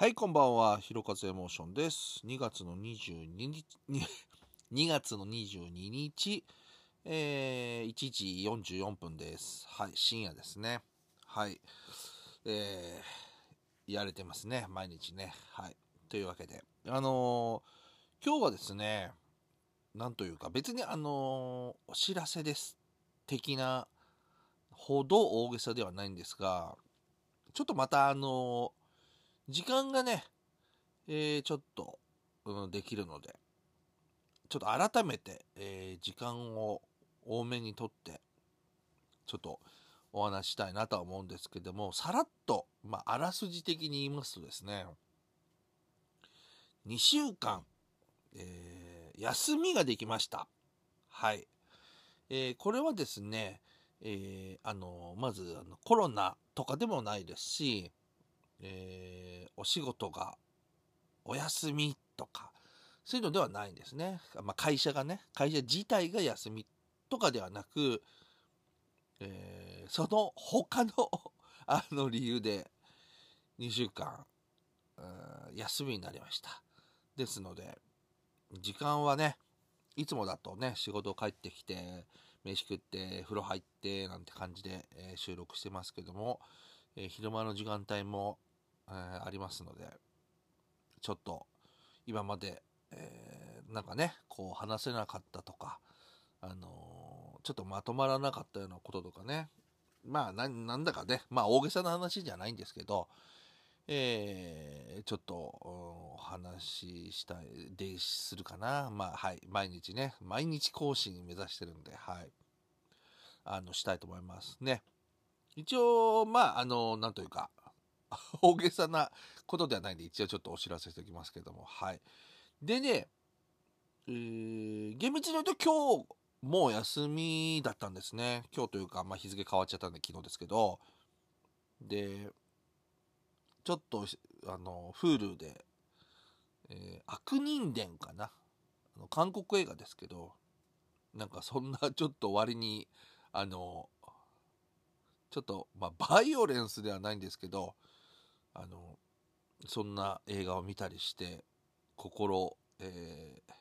はい、こんばんは。ひろかずエモーションです。2月の22日、2 月の22日、えー、1時44分です。はい、深夜ですね。はい。えー、やれてますね。毎日ね。はい。というわけで。あのー今日はですね、なんというか、別にあのーお知らせです。的なほど大げさではないんですが、ちょっとまたあの時間がね、えーちょっと、うん、できるので、ちょっと改めて、えー時間を多めにとって、ちょっとお話したいなとは思うんですけども、さらっと、まあ、あらすじ的に言いますとですね、2週間、えー休みができました。はい。えーこれはですね、えーあの、まずあのコロナとかでもないですし、えお仕事がお休みとか、そういうのではないんですね。まあ、会社がね、会社自体が休みとかではなく、えーその他の あの理由で2週間、休みになりました。ですので、時間はね、いつもだとね、仕事帰ってきて、飯食って、風呂入って、なんて感じで、えー収録してますけども、えー昼間の時間帯も、えーありますので、ちょっと今まで、えーなんかね、こう話せなかったとか、あのーちょっとまとまらなかったようなこととかね、まあな、なんだかね、まあ大げさな話じゃないんですけど、えーちょっとお話ししたいでするかな。まあはい、毎日ね、毎日更新目指してるんで、はい。あの、したいと思います。ね。一応、まあ、あの、なんというか、大げさなことではないんで、一応ちょっとお知らせしておきますけども、はい。でね、えー厳密に言うと今日もう休みだったんですね。今日というか、まあ、日付変わっちゃったんで昨日ですけど、で、ちょっと、あの、Hulu で、えー悪人伝かな。あの韓国映画ですけど、なんかそんな ちょっと割に、あの、ちょっと、まあ、バイオレンスではないんですけど、あの、そんな映画を見たりして、心、えー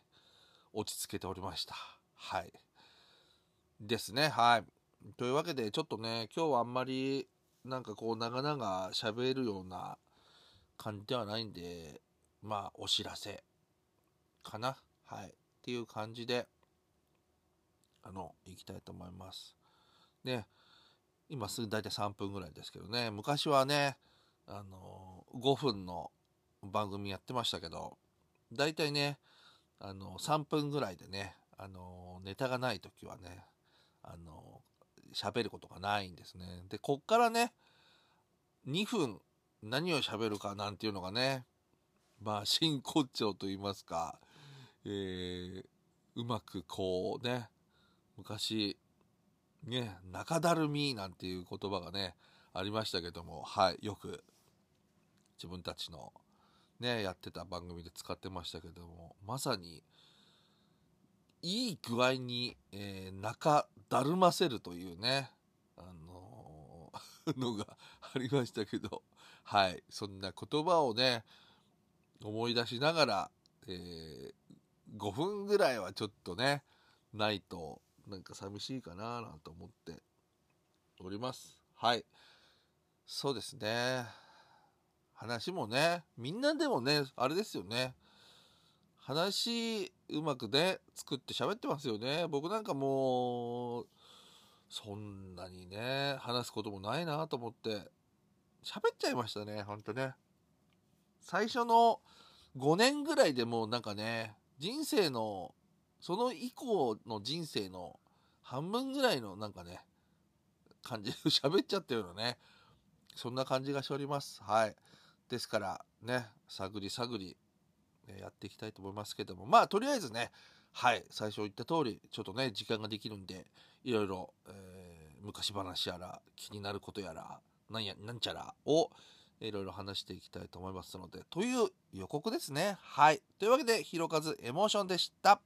落ち着けておりました。はい。ですね、はい。というわけで、ちょっとね、今日はあんまり、なんかこう、長々喋るような感じではないんで、まあ、お知らせかな。はい。っていう感じで、あの、行きたいと思います。で、今すぐ大体3分ぐらいですけどね、昔はね、あの、5分の番組やってましたけど、大体ね、あの、3分ぐらいでね、あの、ネタがない時はね、あの、喋ることがないんですね。で、こっからね、2分何を喋るかなんていうのがね、まあ、真骨頂と言いますか、えーうまくこうね、昔、ね、中だるみなんていう言葉がね、ありましたけども、はい、よく自分たちのね、やってた番組で使ってましたけども、まさに、いい具合に、えー中だるませるというね、あのー のがありましたけど、はい、そんな言葉をね、思い出しながら、え5分ぐらいはちょっとね、ないと、なんか寂しいかななんて思っております。はい。そうですね。話もね、みんなでもね、あれですよね。話うまくね、作って喋ってますよね。僕なんかもう、そんなにね、話すこともないなと思って、喋っちゃいましたね、ほんとね。最初の5年ぐらいでもうなんかね、人生の、その以降の人生の半分ぐらいのなんかね、感じで喋っちゃったようなね、そんな感じがしております。はい。ですからね、探り探り、えやっていきたいと思いますけども、まあとりあえずね、はい、最初言った通り、ちょっとね、時間ができるんで、いろいろ、えー昔話やら、気になることやら、なんや、なんちゃらを、いろいろ話していきたいと思いますので、という予告ですね。はい。というわけで、ひろかずエモーションでした。